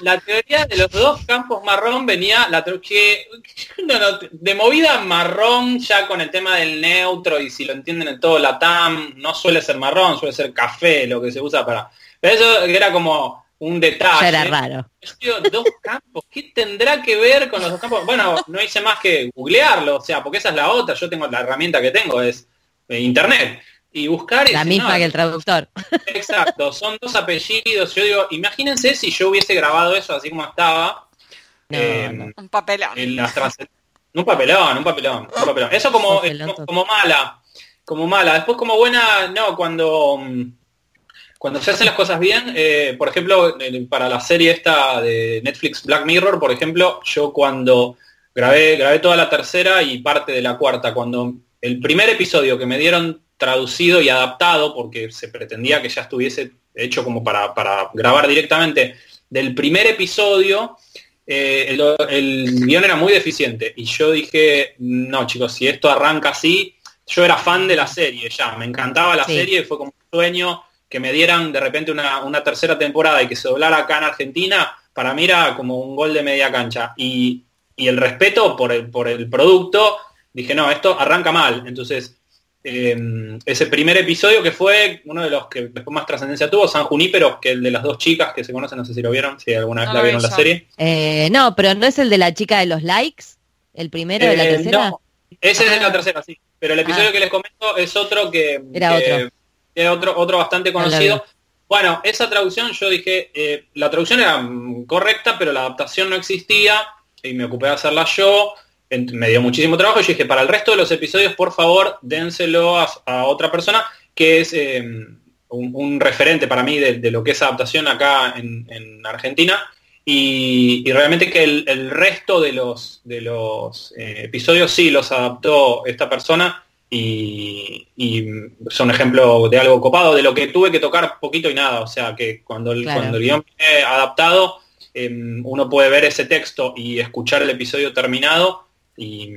la teoría de los dos campos marrón venía la que de movida marrón ya con el tema del neutro y si lo entienden en todo la TAM no suele ser marrón suele ser café lo que se usa para pero eso era como un detalle. Era raro. Dos campos qué tendrá que ver con los dos campos bueno no hice más que googlearlo o sea porque esa es la otra yo tengo la herramienta que tengo es eh, internet y buscar... La misma que el traductor. Exacto, son dos apellidos. Yo digo, imagínense si yo hubiese grabado eso así como estaba. Eh, un papelón. un papelón, un papelón, un papelón. Eso como, como mala. Como mala. Después como buena, no, cuando cuando se hacen las cosas bien, eh, por ejemplo, para la serie esta de Netflix Black Mirror, por ejemplo, yo cuando grabé, grabé toda la tercera y parte de la cuarta, cuando el primer episodio que me dieron traducido y adaptado, porque se pretendía que ya estuviese hecho como para, grabar directamente del primer episodio, eh, el, guion era muy deficiente. Y yo dije, no chicos, si esto arranca así, yo era fan de la serie ya, me encantaba la serie, fue como un sueño que me dieran de repente una, tercera temporada y que se doblara acá en Argentina, para mí era como un gol de media cancha. Y, y el respeto por el, por el producto, dije, no, esto arranca mal. Entonces, Em, ese primer episodio que fue uno de los que después más trascendencia tuvo, San Junípero, que el de las dos chicas que se conocen, no sé si lo vieron, si alguna vez la vieron la serie. Eh, no, pero no es el de la chica de los likes, el primero de la eh, tercera. No, ese es de la ah. tercera, sí. Pero el episodio ah. que les comento es otro que era otro. otro, otro bastante conocido. Bueno, esa traducción yo dije, eh, la traducción era mm, correcta, pero la adaptación no existía y me ocupé de hacerla yo me dio muchísimo trabajo. Yo dije, para el resto de los episodios, por favor, dénselo a, otra persona que es em, un, referente para mí de, lo que es adaptación acá en, Argentina. Y, realmente que el, resto de los, de los eh, episodios sí los adaptó esta persona y, son ejemplo de algo copado, de lo que tuve que tocar poquito y nada. O sea, que cuando el, cuando el guion viene adaptado, em, uno puede ver ese texto y escuchar el episodio terminado y,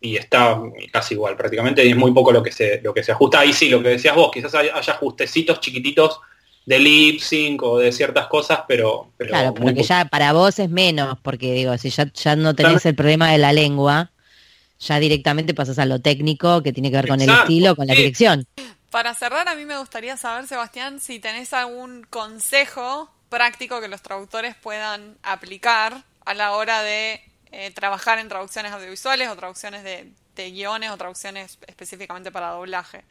está casi igual prácticamente y es muy poco lo que se lo que se ajusta. Ahí sí lo que decías vos quizás haya, ajustecitos chiquititos de lip sync o de ciertas cosas pero, claro porque ya para vos es menos porque digo si ya, ya no tenés el problema de la lengua ya directamente pasas a lo técnico que tiene que ver con el estilo con la dirección. Para cerrar a mí me gustaría saber Sebastián si tenés algún consejo práctico que los traductores puedan aplicar a la hora de eh, trabajar en traducciones audiovisuales o traducciones de, guiones o traducciones específicamente para doblaje.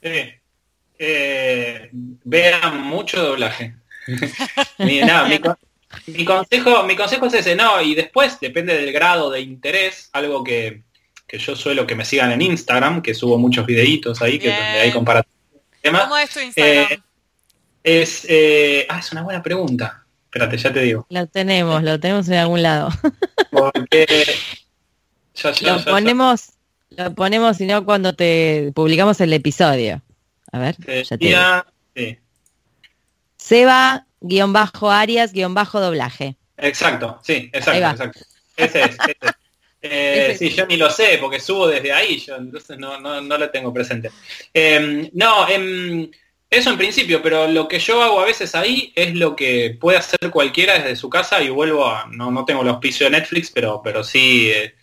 Eh, vean mucho doblaje. mi, consejo, mi consejo es ese, no, y después depende del grado de interés, algo que, yo suelo que me sigan en Instagram, que subo muchos videitos ahí, que donde hay comparativos. ¿Cómo es tu Instagram? Eh, es, eh, ah, es una buena pregunta. Espérate, ya te digo. Lo tenemos, lo tenemos en algún lado. Porque lo ponemos, lo ponemos, sino cuando te publicamos el episodio. A ver, ya te Seba, guion bajo Arias, guion bajo doblaje. Exacto, sí, exacto, exacto. Ese es, eh, sí, yo ni lo sé, porque subo desde ahí, yo entonces no, no, no lo tengo presente. Em, no, eh, eso en principio, pero lo que yo hago a veces ahí es lo que puede hacer cualquiera desde su casa y vuelvo a, no, no tengo el auspicio de Netflix, pero, pero sí eh,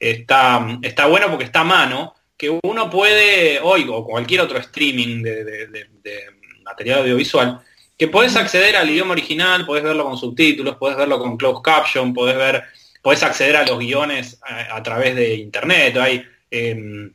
está, está bueno porque está a mano, que uno puede, hoy o cualquier otro streaming de, material audiovisual, que puedes acceder al idioma original, puedes verlo con subtítulos, puedes verlo con closed caption, puedes ver, acceder a los guiones a, través de internet. Hay, em,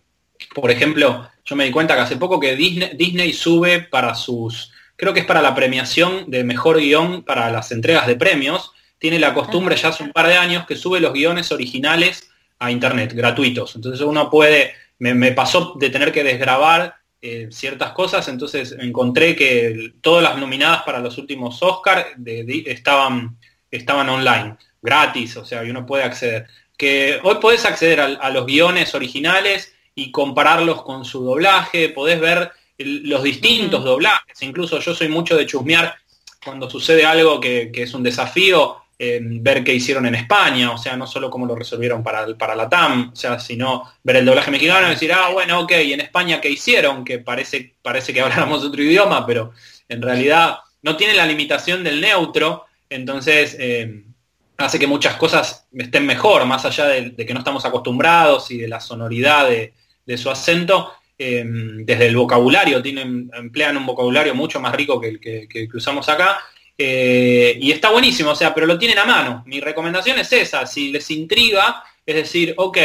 por ejemplo, yo me di cuenta que hace poco que Disney, Disney sube para sus creo que es para la premiación de mejor guion para las entregas de premios, tiene la costumbre ya hace un par de años que sube los guiones originales a internet, gratuitos. Entonces uno puede, me, pasó de tener que desgrabar eh, ciertas cosas, entonces encontré que todas las nominadas para los últimos Oscar estaban, estaban online, gratis, o sea, y uno puede acceder. Que hoy podés acceder a, los guiones originales y compararlos con su doblaje, podés ver los distintos doblajes, incluso yo soy mucho de chusmear cuando sucede algo que, que es un desafío, ver qué hicieron en España, o sea, no solo cómo lo resolvieron para, para la TAM, o sea, sino ver el doblaje mexicano y decir, ah, bueno, ok, ¿y en España qué hicieron? Que parece, parece que habláramos otro idioma, pero en realidad no tiene la limitación del neutro, entonces eh, hace que muchas cosas estén mejor, más allá de, que no estamos acostumbrados y de la sonoridad de, su acento. Eh, desde el vocabulario, tienen, emplean un vocabulario mucho más rico que el que usamos acá, eh, y está buenísimo, o sea, pero lo tienen a mano. Mi recomendación es esa, si les intriga, es decir, ok,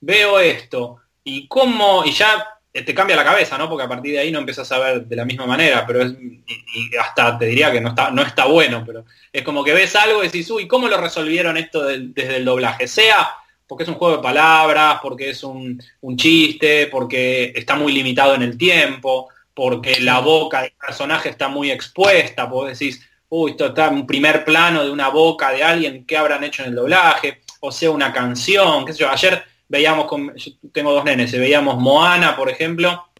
veo esto, y cómo, y ya te cambia la cabeza, ¿no? Porque a partir de ahí no empiezas a ver de la misma manera, pero es, y, hasta te diría que no está, no está bueno, pero es como que ves algo y decís, uy, ¿cómo lo resolvieron esto desde el doblaje? Sea porque es un juego de palabras, porque es un, un chiste, porque está muy limitado en el tiempo, porque la boca del personaje está muy expuesta, pues decís, uy, esto está en primer plano de una boca de alguien, ¿qué habrán hecho en el doblaje? O sea, una canción, qué sé yo. Ayer veíamos, con, yo tengo dos nenes, veíamos Moana, por ejemplo,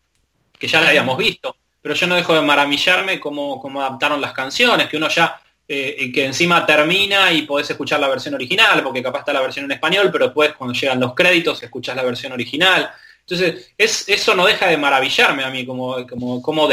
que ya la habíamos visto, pero yo no dejo de maravillarme cómo, cómo adaptaron las canciones, que uno ya, eh, que encima termina y podés escuchar la versión original, porque capaz está la versión en español, pero después cuando llegan los créditos escuchás la versión original. Entonces, es, eso no deja de maravillarme a mí, como, como, como,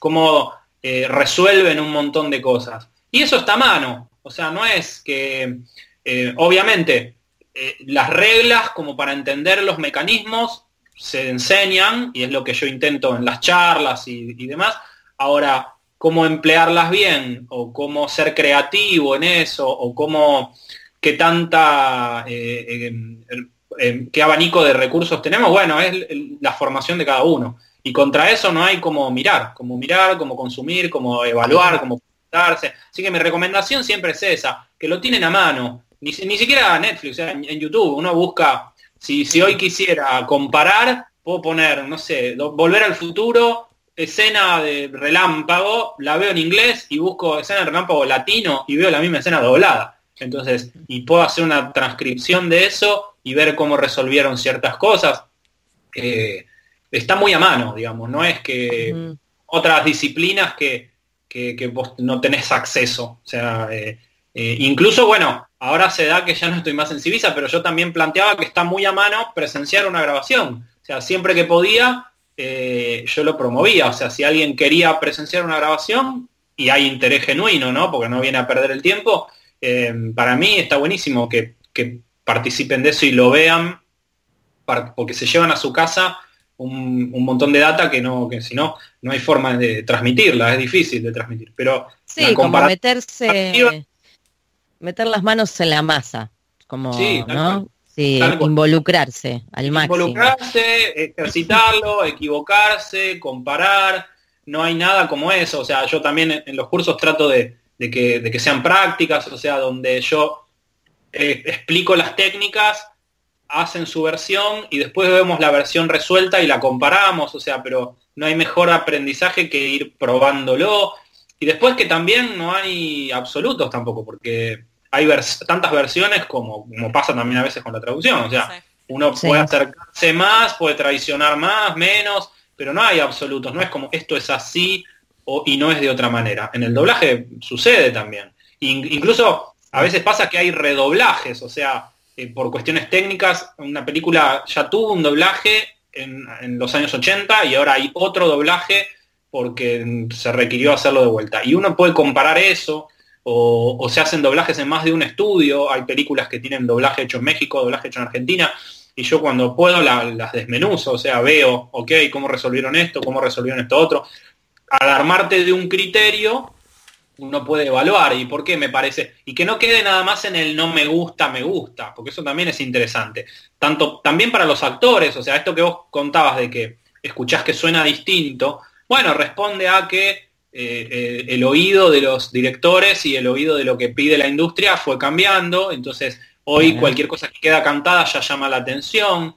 como eh, resuelven un montón de cosas. Y eso está a mano. O sea, no es que, eh, obviamente, eh, las reglas como para entender los mecanismos se enseñan, y es lo que yo intento en las charlas y, demás. Ahora, cómo emplearlas bien, o cómo ser creativo en eso, o cómo, qué tanta, qué abanico de recursos tenemos, bueno, es la formación de cada uno. Y contra eso no hay como mirar, como mirar, como consumir, como evaluar, como darse. Así que mi recomendación siempre es esa, que lo tienen a mano. Ni, ni siquiera Netflix, en, YouTube. Uno busca, si, si hoy quisiera comparar, puedo poner, no sé, volver al futuro, escena de relámpago, la veo en inglés y busco escena de relámpago latino y veo la misma escena doblada. Entonces, y puedo hacer una transcripción de eso y ver cómo resolvieron ciertas cosas. Eh, está muy a mano, digamos, no es que otras disciplinas que, vos no tenés acceso. O sea, eh, eh, incluso, bueno, ahora se da que ya no estoy más en Civisa, pero yo también planteaba que está muy a mano presenciar una grabación. O sea, siempre que podía, eh, yo lo promovía. O sea, si alguien quería presenciar una grabación y hay interés genuino, ¿no? Porque no viene a perder el tiempo, para mí está buenísimo que, que participen de eso y lo vean, porque se llevan a su casa un, montón de data que no, que si no, no hay forma de transmitirla, es difícil de transmitir. Pero sí, como meterse, meter las manos en la masa, como ¿no? Sí, involucrarse al máximo. Involucrarse, ejercitarlo, equivocarse, comparar, no hay nada como eso. O sea, yo también en los cursos trato de, que, de que, sean prácticas, o sea, donde yo eh, explico las técnicas hacen su versión y después vemos la versión resuelta y la comparamos, o sea, pero no hay mejor aprendizaje que ir probándolo. Y después que también no hay absolutos tampoco, porque hay tantas versiones como, como pasa también a veces con la traducción, o sea, uno puede acercarse más, puede traicionar más, menos, pero no hay absolutos, no es como esto es así o, y no es de otra manera. En el doblaje sucede también. incluso a veces pasa que hay redoblajes, o sea, eh, por cuestiones técnicas, una película ya tuvo un doblaje en, los años 80 y ahora hay otro doblaje porque se requirió hacerlo de vuelta. Y uno puede comparar eso, o, se hacen doblajes en más de un estudio, hay películas que tienen doblaje hecho en México, doblaje hecho en Argentina, y yo cuando puedo las desmenuzo, o sea, veo, ok, cómo resolvieron esto, cómo resolvieron esto otro. Al armarte de un criterio, uno puede evaluar y por qué me parece. Y que no quede nada más en el no me gusta, me gusta, porque eso también es interesante. Tanto, también para los actores, o sea, esto que vos contabas de que escuchás que suena distinto, bueno, responde a que eh, el oído de los directores y el oído de lo que pide la industria fue cambiando, entonces hoy cualquier cosa que queda cantada ya llama la atención,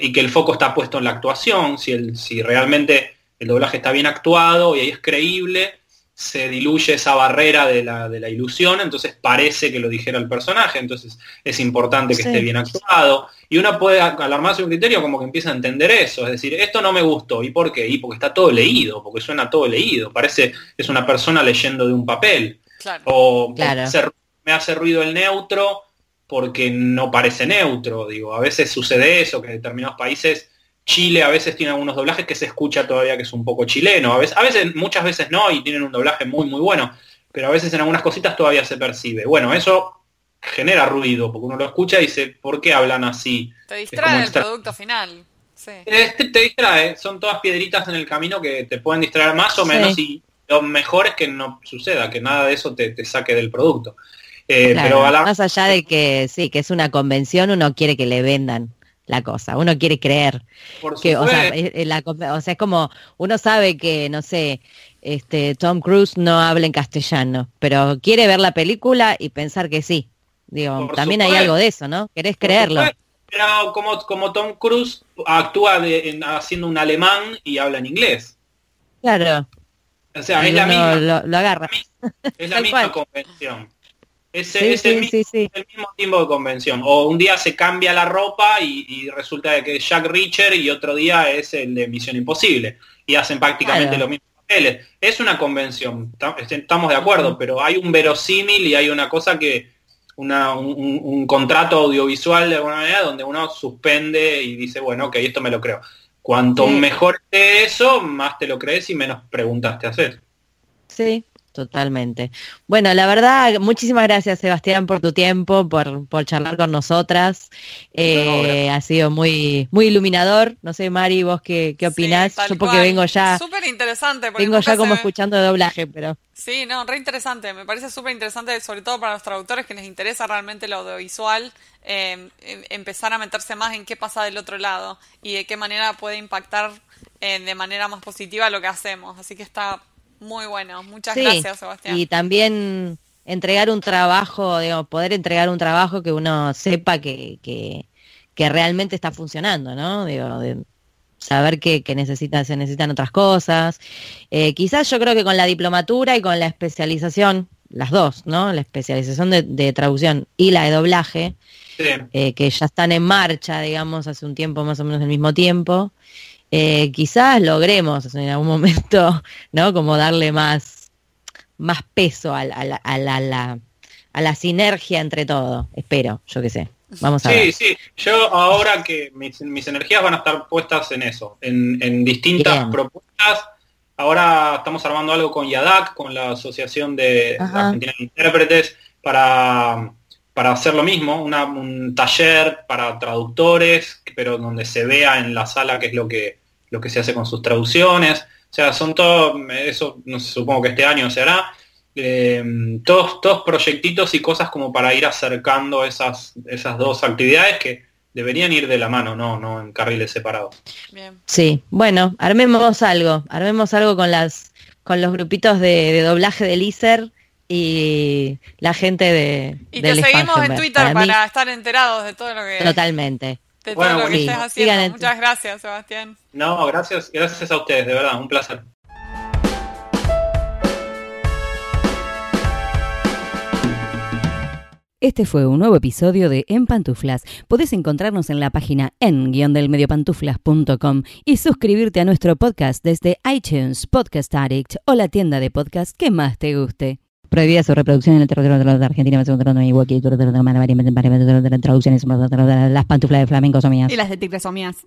y que el foco está puesto en la actuación, si, el, si realmente el doblaje está bien actuado y ahí es creíble, se diluye esa barrera de la, de la, ilusión, entonces parece que lo dijera el personaje, entonces es importante que esté bien actuado. Y uno puede alarmarse un criterio como que empieza a entender eso, es decir, esto no me gustó, ¿y por qué? Y porque está todo leído, porque suena todo leído, parece es una persona leyendo de un papel. O me hace ruido el neutro porque no parece neutro, digo, a veces sucede eso, que en determinados países Chile a veces tiene algunos doblajes que se escucha todavía que es un poco chileno. A veces, a veces, muchas veces no, y tienen un doblaje muy, muy bueno. Pero a veces en algunas cositas todavía se percibe. Bueno, eso genera ruido, porque uno lo escucha y dice, ¿por qué hablan así? Te distrae el producto final. Este, te distrae, son todas piedritas en el camino que te pueden distraer más o menos y lo mejor es que no suceda, que nada de eso te, saque del producto. Eh, pero Más allá de que sí, que es una convención, uno quiere que le vendan la cosa, uno quiere creer. que, o sea, o sea, es como, uno sabe que, no sé, este, Tom Cruise no habla en castellano, pero quiere ver la película y pensar que sí. Digo, también hay algo de eso, ¿no? Querés creerlo. Pero como, como Tom Cruise actúa haciendo un alemán y habla en inglés. Claro. O sea, es la misma. Lo, agarra. Es la misma convención. Es, el, mismo, tiempo de convención. O un día se cambia la ropa y, resulta que es Jack Reacher y otro día es el de Misión Imposible. Y hacen prácticamente los mismos papeles. Es una convención, estamos de acuerdo, pero hay un verosímil y hay una cosa que, una, un, contrato audiovisual de alguna manera donde uno suspende y dice, bueno, ok, esto me lo creo. Cuanto mejor esté eso, más te lo crees y menos preguntas te haces. Sí, Totalmente. Bueno, la verdad, muchísimas gracias Sebastián por tu tiempo, por, por charlar con nosotras. Eh, ha sido muy, muy iluminador. No sé, Mari, vos qué, qué opinás. Yo porque vengo ya. Súper interesante. Vengo ya como escuchando de doblaje, pero. Sí, no, re interesante. Me parece súper interesante, sobre todo para los traductores que les interesa realmente lo audiovisual, em, em, empezar a meterse más en qué pasa del otro lado y de qué manera puede impactar eh, de manera más positiva lo que hacemos. Así que está muy bueno, muchas gracias, Sebastián. Y también entregar un trabajo, digamos, poder entregar un trabajo que uno sepa que, que, realmente está funcionando, ¿no? Digo, de saber que, que necesita, se necesitan otras cosas. Eh, quizás yo creo que con la diplomatura y con la especialización, las dos, ¿no? La especialización de, traducción y la de doblaje, eh, que ya están en marcha, digamos, hace un tiempo más o menos el mismo tiempo. Eh, quizás logremos en algún momento, ¿no? Como darle más, más peso a, la, a, la, a la sinergia entre todo. Espero, yo qué sé. Vamos a sí, Sí, Yo ahora que mis, energías van a estar puestas en eso, en, distintas propuestas. Ahora estamos armando algo con YADAC, con la Asociación de Argentina de Intérpretes, para, para hacer lo mismo, un taller para traductores, pero donde se vea en la sala qué es lo que lo que se hace con sus traducciones. O sea, son todos, eso no sé, supongo que este año se hará, eh, todos, todos proyectitos y cosas como para ir acercando esas, esas dos actividades que deberían ir de la mano, no, no en carriles separados. Sí, bueno, armemos algo, armemos algo con las con los grupitos de, doblaje del ISER y la gente de y te seguimos en Twitter para, estar enterados de todo lo que totalmente bueno, lo que haciendo. Muchas gracias, Sebastián. No, gracias, gracias a ustedes, de verdad, un placer. Este fue un nuevo episodio de En Pantuflas. Podés encontrarnos en la página en-delmediopantuflas.com y suscribirte a nuestro podcast desde iTunes, Podcast Addict o la tienda de podcast que más te guste. Prohibida su reproducción en el territorio de Argentina, traducciones, las pantuflas de flamenco son mías. Y las de tigre son mías.